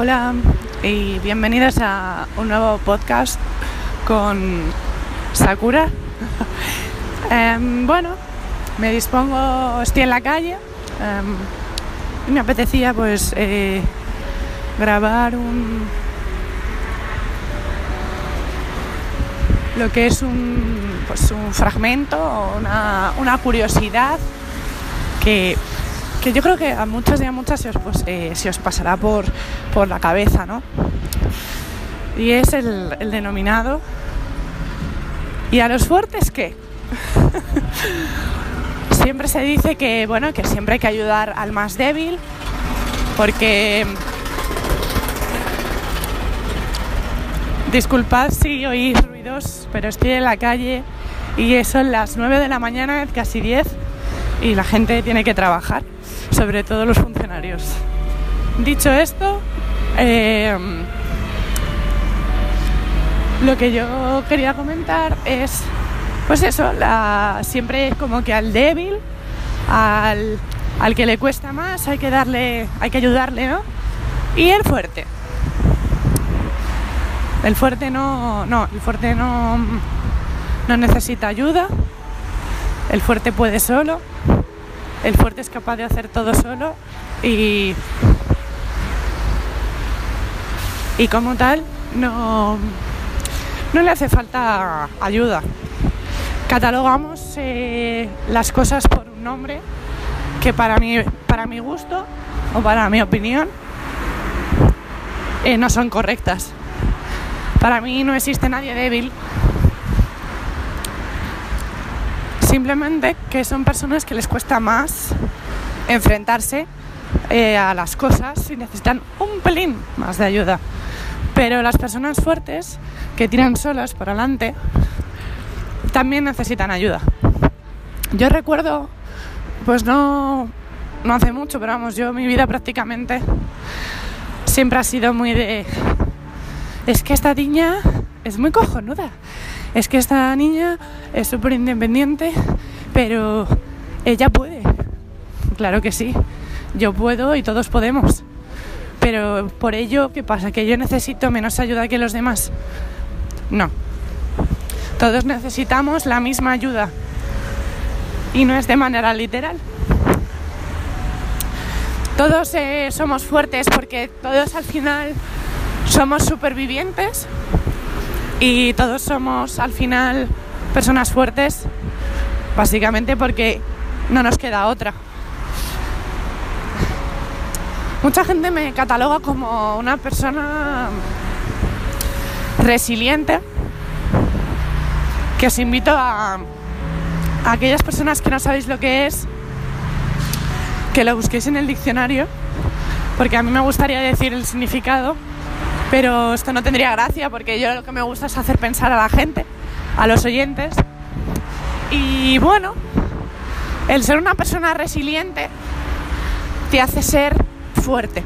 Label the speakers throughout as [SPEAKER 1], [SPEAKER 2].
[SPEAKER 1] Hola y bienvenidos a un nuevo podcast con Sakura. Em, bueno, me dispongo, estoy en la calle em, y me apetecía pues eh, grabar un lo que es un, pues, un fragmento, una, una curiosidad que que yo creo que a muchos y a muchas se os, pues, eh, os pasará por, por, la cabeza, ¿no? Y es el, el denominado. ¿Y a los fuertes qué? siempre se dice que, bueno, que siempre hay que ayudar al más débil, porque. Disculpad si oís ruidos, pero estoy en la calle y son las 9 de la mañana, casi 10, y la gente tiene que trabajar sobre todo los funcionarios. Dicho esto, eh, lo que yo quería comentar es, pues eso, la, siempre como que al débil, al, al que le cuesta más, hay que darle, hay que ayudarle, ¿no? Y el fuerte. El fuerte no, no, el fuerte no, no necesita ayuda. El fuerte puede solo el fuerte es capaz de hacer todo solo y, y como tal no, no le hace falta ayuda. Catalogamos eh, las cosas por un nombre que para mi, para mi gusto o para mi opinión eh, no son correctas. Para mí no existe nadie débil Simplemente que son personas que les cuesta más enfrentarse eh, a las cosas y necesitan un pelín más de ayuda. Pero las personas fuertes que tiran solas por adelante también necesitan ayuda. Yo recuerdo, pues no, no hace mucho, pero vamos, yo mi vida prácticamente siempre ha sido muy de... Es que esta niña es muy cojonuda es que esta niña es súper independiente, pero ella puede. Claro que sí, yo puedo y todos podemos. Pero por ello, ¿qué pasa? ¿Que yo necesito menos ayuda que los demás? No. Todos necesitamos la misma ayuda. Y no es de manera literal. Todos eh, somos fuertes porque todos al final somos supervivientes y todos somos al final personas fuertes, básicamente porque no nos queda otra. Mucha gente me cataloga como una persona resiliente, que os invito a, a aquellas personas que no sabéis lo que es, que lo busquéis en el diccionario, porque a mí me gustaría decir el significado pero esto no tendría gracia porque yo lo que me gusta es hacer pensar a la gente, a los oyentes. Y bueno, el ser una persona resiliente te hace ser fuerte.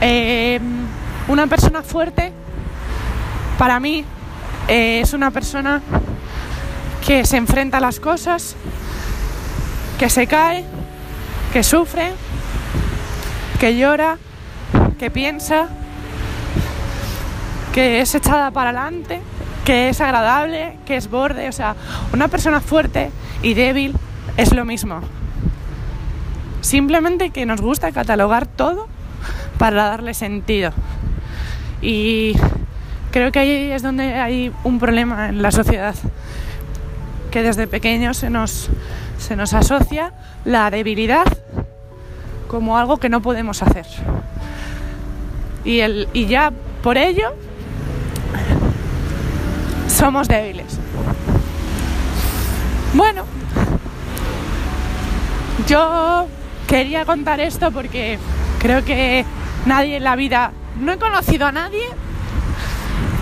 [SPEAKER 1] Eh, una persona fuerte, para mí, eh, es una persona que se enfrenta a las cosas, que se cae, que sufre, que llora, que piensa que es echada para adelante, que es agradable, que es borde. O sea, una persona fuerte y débil es lo mismo. Simplemente que nos gusta catalogar todo para darle sentido. Y creo que ahí es donde hay un problema en la sociedad. Que desde pequeños se nos, se nos asocia la debilidad como algo que no podemos hacer. Y, el, y ya por ello somos débiles. Bueno, yo quería contar esto porque creo que nadie en la vida, no he conocido a nadie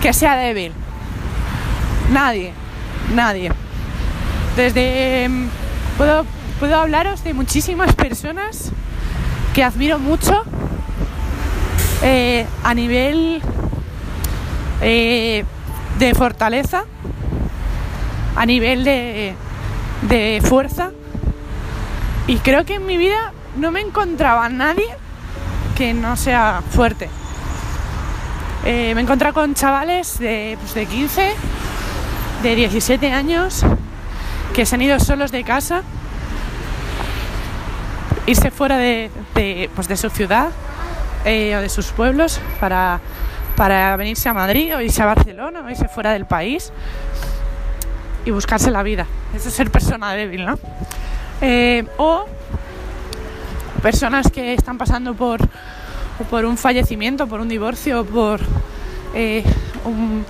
[SPEAKER 1] que sea débil. Nadie, nadie. Desde... Puedo, puedo hablaros de muchísimas personas que admiro mucho eh, a nivel eh, de fortaleza, a nivel de, de fuerza. Y creo que en mi vida no me encontraba nadie que no sea fuerte. Eh, me he encontrado con chavales de, pues, de 15, de 17 años, que se han ido solos de casa, irse fuera de, de, pues, de su ciudad eh, o de sus pueblos para, para venirse a Madrid o irse a Barcelona o irse fuera del país y buscarse la vida. Eso es ser persona débil, ¿no? Eh, o personas que están pasando por, por un fallecimiento, por un divorcio, por eh, un,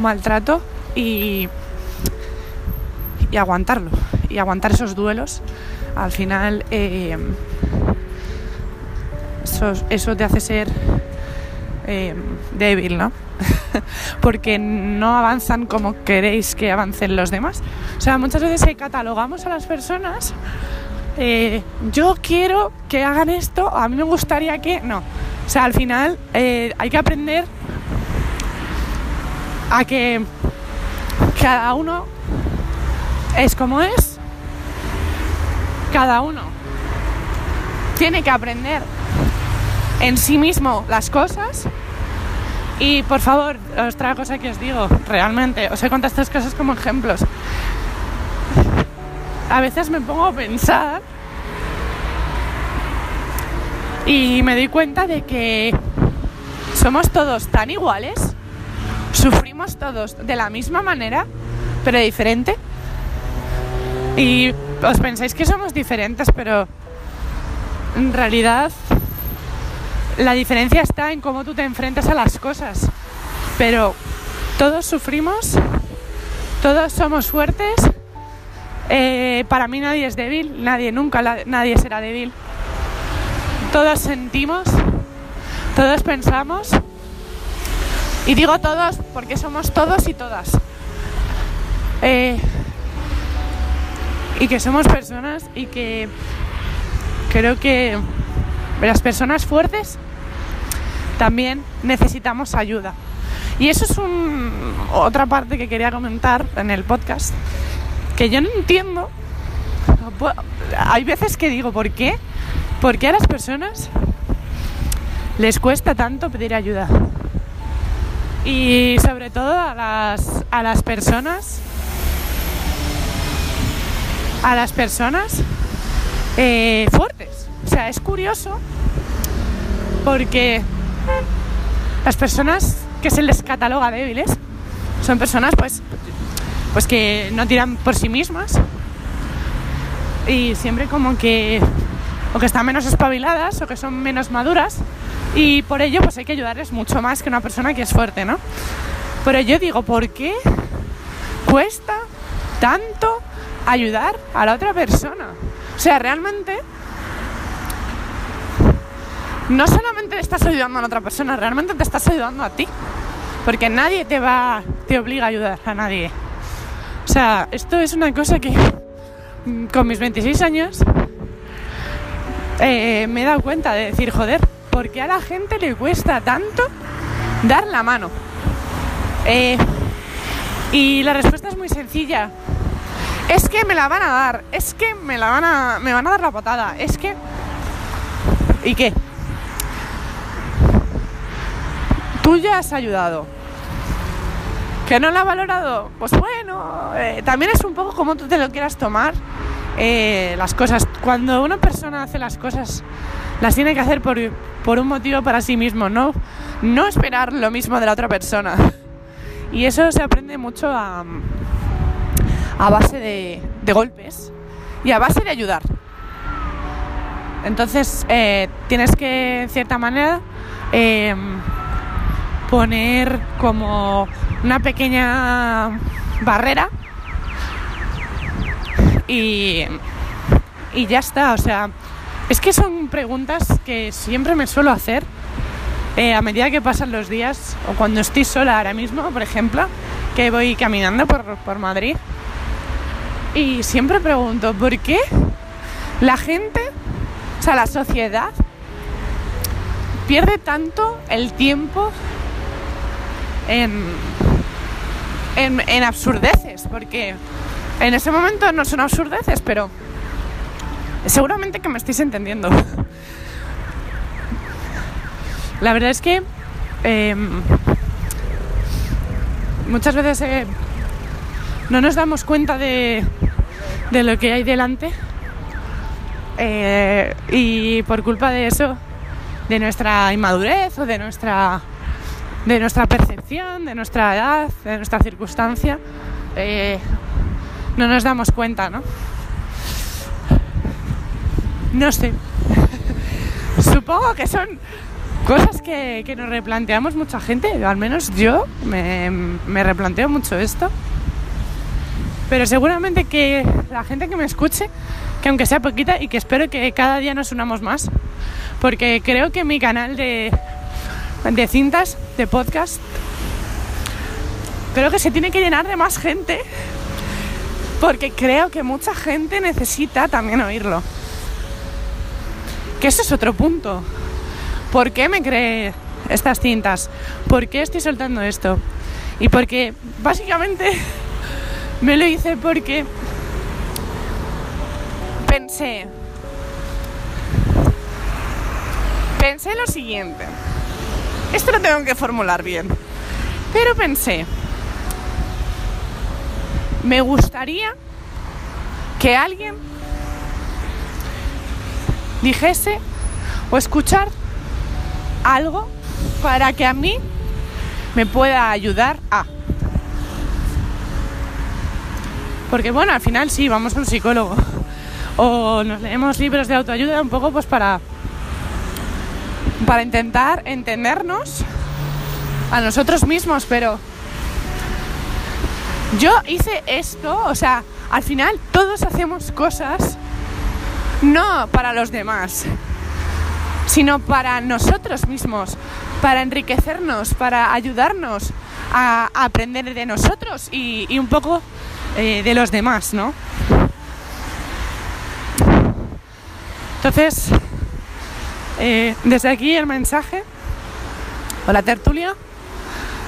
[SPEAKER 1] maltrato y, y, aguantarlo, y aguantar esos duelos. Al final eh, eso, eso, te hace ser eh, débil, ¿no? Porque no avanzan como queréis que avancen los demás. O sea, muchas veces catalogamos a las personas eh, yo quiero que hagan esto, a mí me gustaría que... No, o sea, al final eh, hay que aprender a que cada uno es como es, cada uno tiene que aprender en sí mismo las cosas y por favor, otra cosa que os digo, realmente, os he contado estas cosas como ejemplos a veces me pongo a pensar y me doy cuenta de que somos todos tan iguales, sufrimos todos de la misma manera, pero diferente. Y os pensáis que somos diferentes, pero en realidad la diferencia está en cómo tú te enfrentas a las cosas. Pero todos sufrimos, todos somos fuertes eh, para mí nadie es débil, nadie, nunca nadie será débil. Todos sentimos, todos pensamos. Y digo todos porque somos todos y todas. Eh, y que somos personas y que creo que las personas fuertes también necesitamos ayuda. Y eso es un, otra parte que quería comentar en el podcast que yo no entiendo. Hay veces que digo, ¿por qué? ¿Por qué a las personas les cuesta tanto pedir ayuda? Y sobre todo a las, a las personas, a las personas eh, fuertes. O sea, es curioso porque las personas que se les cataloga débiles son personas pues pues que no tiran por sí mismas y siempre como que o que están menos espabiladas o que son menos maduras y por ello pues hay que ayudarles mucho más que una persona que es fuerte, ¿no? Pero yo digo, ¿por qué cuesta tanto ayudar a la otra persona? O sea, realmente no solamente estás ayudando a otra persona, realmente te estás ayudando a ti. Porque nadie te va, te obliga a ayudar a nadie. O sea, esto es una cosa que mm, con mis 26 años eh, me he dado cuenta de decir, joder, ¿por qué a la gente le cuesta tanto dar la mano? Eh, y la respuesta es muy sencilla. Es que me la van a dar, es que me la van a, me van a dar la patada, es que... ¿Y qué? Tú ya has ayudado, ¿Que no la ha valorado? Pues bueno, eh, también es un poco como tú te lo quieras tomar eh, las cosas. Cuando una persona hace las cosas, las tiene que hacer por, por, un motivo para sí mismo, ¿no? No esperar lo mismo de la otra persona. Y eso se aprende mucho a, a base de, golpes y a base de ayudar. Entonces, eh, tienes que, en cierta manera, poner como una pequeña barrera y, y ya está. O sea, es que son preguntas que siempre me suelo hacer eh, a medida que pasan los días o cuando estoy sola ahora mismo, por ejemplo, que voy caminando por, por Madrid. Y siempre pregunto, ¿por qué la gente, o sea, la sociedad, pierde tanto el tiempo en, en, absurdeces, porque en ese momento no son absurdeces, pero seguramente que me estáis entendiendo. La verdad es que em, muchas veces eh, no nos damos cuenta de, de lo que hay delante eh, y por culpa de eso, de nuestra inmadurez o de nuestra, de nuestra percepción, de nuestra edad, de nuestra circunstancia, eh, no nos damos cuenta, ¿no? No sé. Supongo que son cosas que, nos replanteamos mucha gente, al menos yo me, me replanteo mucho esto. Pero seguramente que la gente que me escuche, que aunque sea poquita y que espero que cada día nos unamos más, porque creo que mi canal de, de cintas, de podcast, creo que se tiene que llenar de más gente, porque creo que mucha gente necesita también oírlo. Que ese es otro punto. ¿Por qué me creé estas cintas? ¿Por qué estoy soltando esto? Y porque básicamente me lo hice porque pensé, pensé lo siguiente. Esto lo tengo que formular bien. Pero pensé, me gustaría que alguien dijese o escuchar algo para que a mí me pueda ayudar a. Porque bueno, al final sí, vamos a un psicólogo. O nos leemos libros de autoayuda un poco pues para para intentar entendernos a nosotros mismos, pero yo hice esto, o sea, al final todos hacemos cosas no para los demás, sino para nosotros mismos, para enriquecernos, para ayudarnos a, aprender de nosotros y, un poco eh, de los demás, ¿no? Entonces, eh, desde aquí el mensaje, o la tertulia,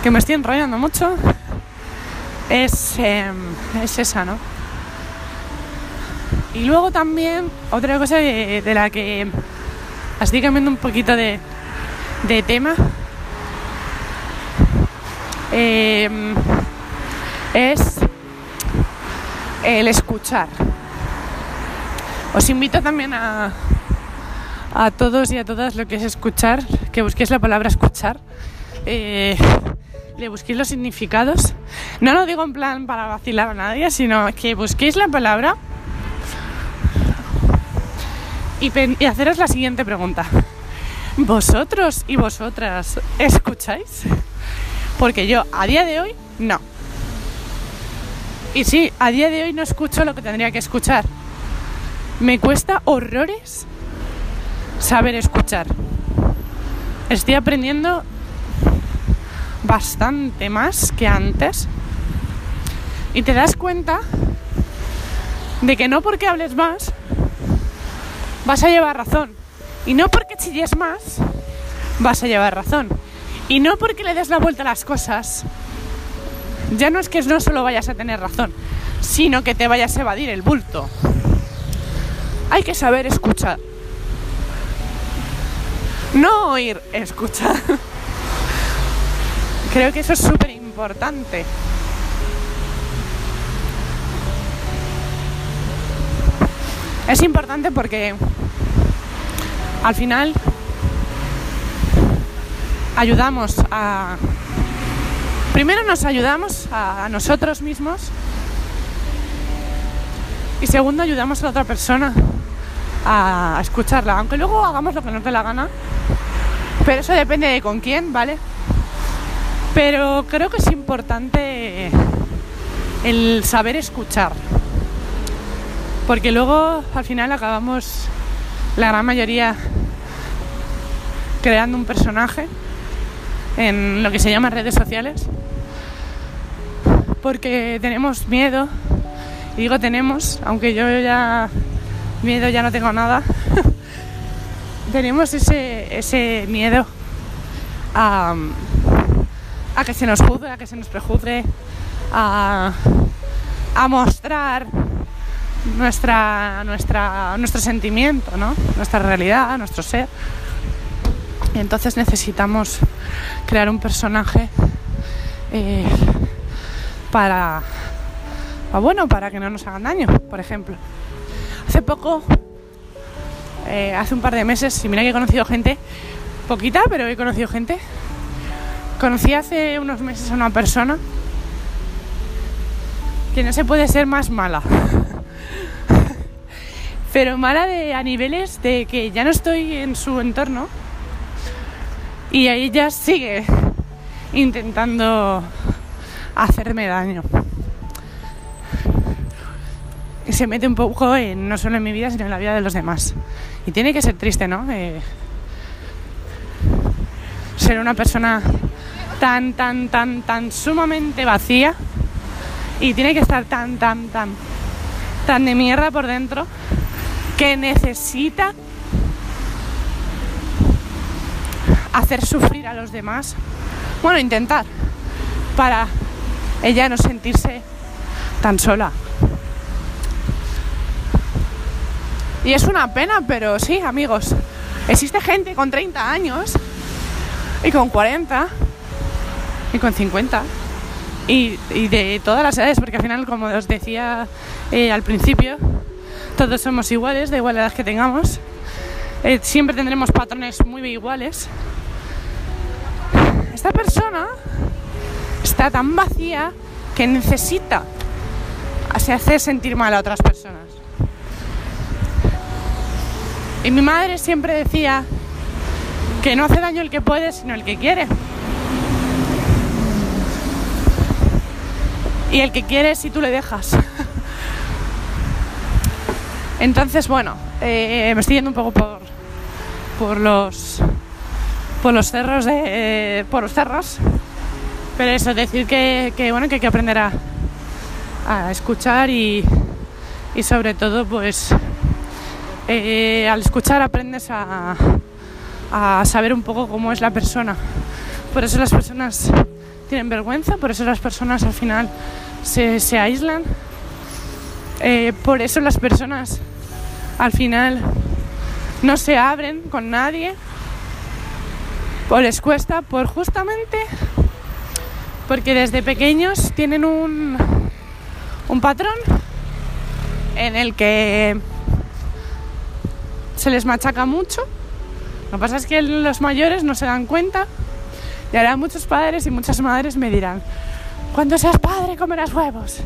[SPEAKER 1] que me estoy enrollando mucho, es, em, es esa, ¿no? Y luego también otra cosa de, la que estoy cambiando un poquito de, tema em, es el escuchar. Os invito también a, a todos y a todas lo que es escuchar, que busquéis la palabra escuchar, eh, le busquéis los significados. No lo digo en plan para vacilar a nadie, sino que busquéis la palabra y, haceros la siguiente pregunta. ¿Vosotros y vosotras escucháis? Porque yo a día de hoy no. Y sí, a día de hoy no escucho lo que tendría que escuchar. Me cuesta horrores saber escuchar. Estoy aprendiendo bastante más que antes. Y te das cuenta de que no porque hables más vas a llevar razón. Y no porque chilles más, vas a llevar razón. Y no porque le des la vuelta a las cosas, ya no es que no solo vayas a tener razón, sino que te vayas a evadir el bulto. Hay que saber escuchar. No oír, escuchar. Creo que eso es súper importante. Es importante porque al final ayudamos a... Primero nos ayudamos a, nosotros mismos y segundo ayudamos a la otra persona a, escucharla, aunque luego hagamos lo que nos dé la gana. Pero eso depende de con quién, ¿vale? Pero creo que es importante el saber escuchar. Porque luego al final acabamos la gran mayoría creando un personaje en lo que se llama redes sociales porque tenemos miedo y digo tenemos aunque yo ya miedo ya no tengo nada tenemos ese, ese miedo a, a, que se nos juzgue a que se nos prejuzgue a, a mostrar nuestra, nuestra, nuestro sentimiento, ¿no? nuestra realidad, nuestro ser. Y entonces necesitamos crear un personaje eh, para, ah, bueno, para que no nos hagan daño, por ejemplo. Hace poco, eh, hace un par de meses, y mira que he conocido gente, poquita, pero he conocido gente. Conocí hace unos meses a una persona que no se puede ser más mala. Pero mala de, a niveles de que ya no estoy en su entorno y ella sigue intentando hacerme daño. Se mete un poco en, no solo en mi vida, sino en la vida de los demás. Y tiene que ser triste, ¿no? Eh, ser una persona tan, tan, tan, tan sumamente vacía y tiene que estar tan, tan, tan, tan de mierda por dentro que necesita hacer sufrir a los demás. Bueno, intentar para ella no sentirse tan sola. Y es una pena, pero sí, amigos, existe gente con 30 años y con 40 y con 50 y, de todas las edades, porque al final, como os decía eh, al principio, todos somos iguales, de igual edad que tengamos. Eh, siempre tendremos patrones muy iguales. Esta persona está tan vacía que necesita hacer sentir mal a otras personas. Y mi madre siempre decía que no hace daño el que puede, sino el que quiere. y el que quieres si tú le dejas. Entonces, bueno, eh, me estoy yendo un poco por, por los por los cerros de por los cerros. Pero eso, decir que, bueno que hay que aprender a, a escuchar y, y, sobre todo pues eh, al escuchar aprendes a, a saber un poco cómo es la persona. Por eso las personas tienen vergüenza, por eso las personas al final se, aíslan. Eh, por eso las personas al final no se abren con nadie. O les cuesta por justamente porque desde pequeños tienen un, un patrón en el que se les machaca mucho. Lo que pasa es que los mayores no se dan cuenta y ahora muchos padres y muchas madres me dirán, cuando seas padre comerás huevos.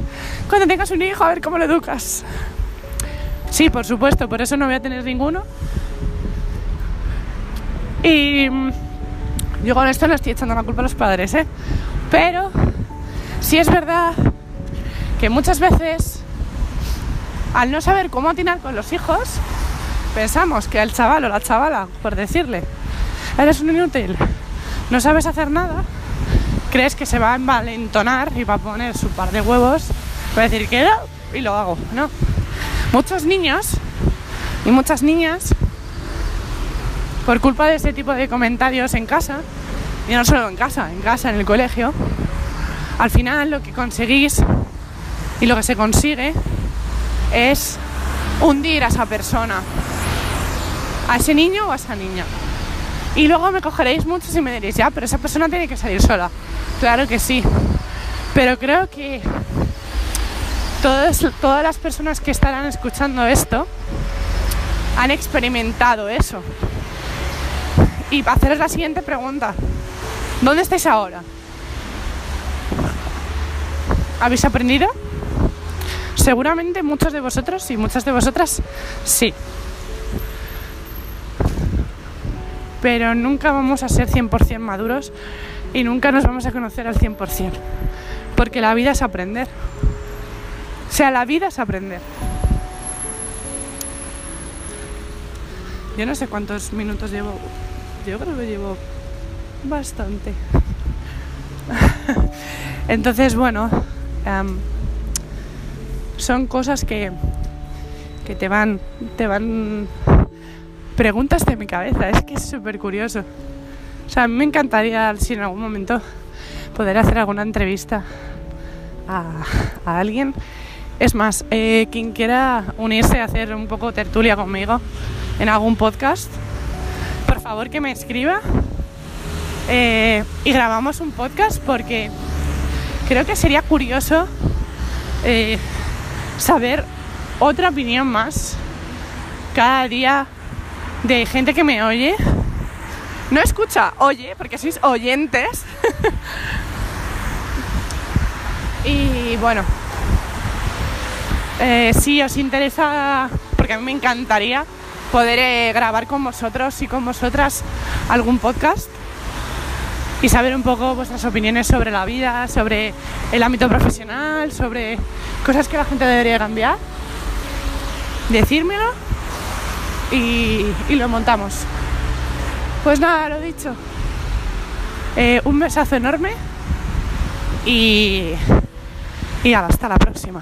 [SPEAKER 1] Cuando tengas un hijo a ver cómo lo educas. Sí, por supuesto, por eso no voy a tener ninguno. Y mm, yo con esto no estoy echando la culpa a los padres, ¿eh? Pero sí es verdad que muchas veces, al no saber cómo atinar con los hijos, pensamos que el chaval o la chavala, por decirle, eres un inútil, no sabes hacer nada, crees que se va a envalentonar y va a poner su par de huevos, va a decir que no y lo hago, ¿no? Muchos niños y muchas niñas, por culpa de ese tipo de comentarios en casa, y no solo en casa, en casa, en el colegio, al final lo que conseguís y lo que se consigue es hundir a esa persona, a ese niño o a esa niña. Y luego me cogeréis muchos y me diréis, ya, pero esa persona tiene que salir sola. Claro que sí. Pero creo que todas, todas las personas que estarán escuchando esto han experimentado eso. Y haceros la siguiente pregunta, ¿dónde estáis ahora? ¿Habéis aprendido? Seguramente muchos de vosotros y muchas de vosotras sí. Pero nunca vamos a ser 100% maduros y nunca nos vamos a conocer al 100%, porque la vida es aprender. O sea, la vida es aprender. Yo no sé cuántos minutos llevo, yo creo que llevo bastante. Entonces, bueno, son cosas que, que te van, te van, preguntas de mi cabeza, es que es súper curioso. O sea, a mí me encantaría, si en algún momento, poder hacer alguna entrevista a, alguien. Es más, eh, quien quiera unirse a hacer un poco tertulia conmigo en algún podcast, por favor que me escriba eh, y grabamos un podcast porque creo que sería curioso eh, saber otra opinión más cada día de gente que me oye. No escucha, oye, porque sois oyentes. y bueno, eh, si os interesa, porque a mí me encantaría poder eh, grabar con vosotros y con vosotras algún podcast y saber un poco vuestras opiniones sobre la vida, sobre el ámbito profesional, sobre cosas que la gente debería cambiar. Decírmelo y, lo montamos. Pues nada, lo dicho. Eh, un besazo enorme y, y hasta la próxima.